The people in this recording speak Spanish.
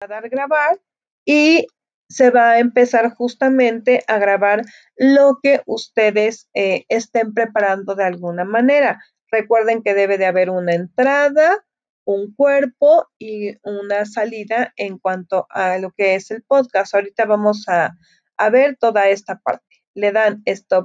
a dar grabar y se va a empezar justamente a grabar lo que ustedes eh, estén preparando de alguna manera. Recuerden que debe de haber una entrada, un cuerpo y una salida en cuanto a lo que es el podcast. Ahorita vamos a, a ver toda esta parte. Le dan stop.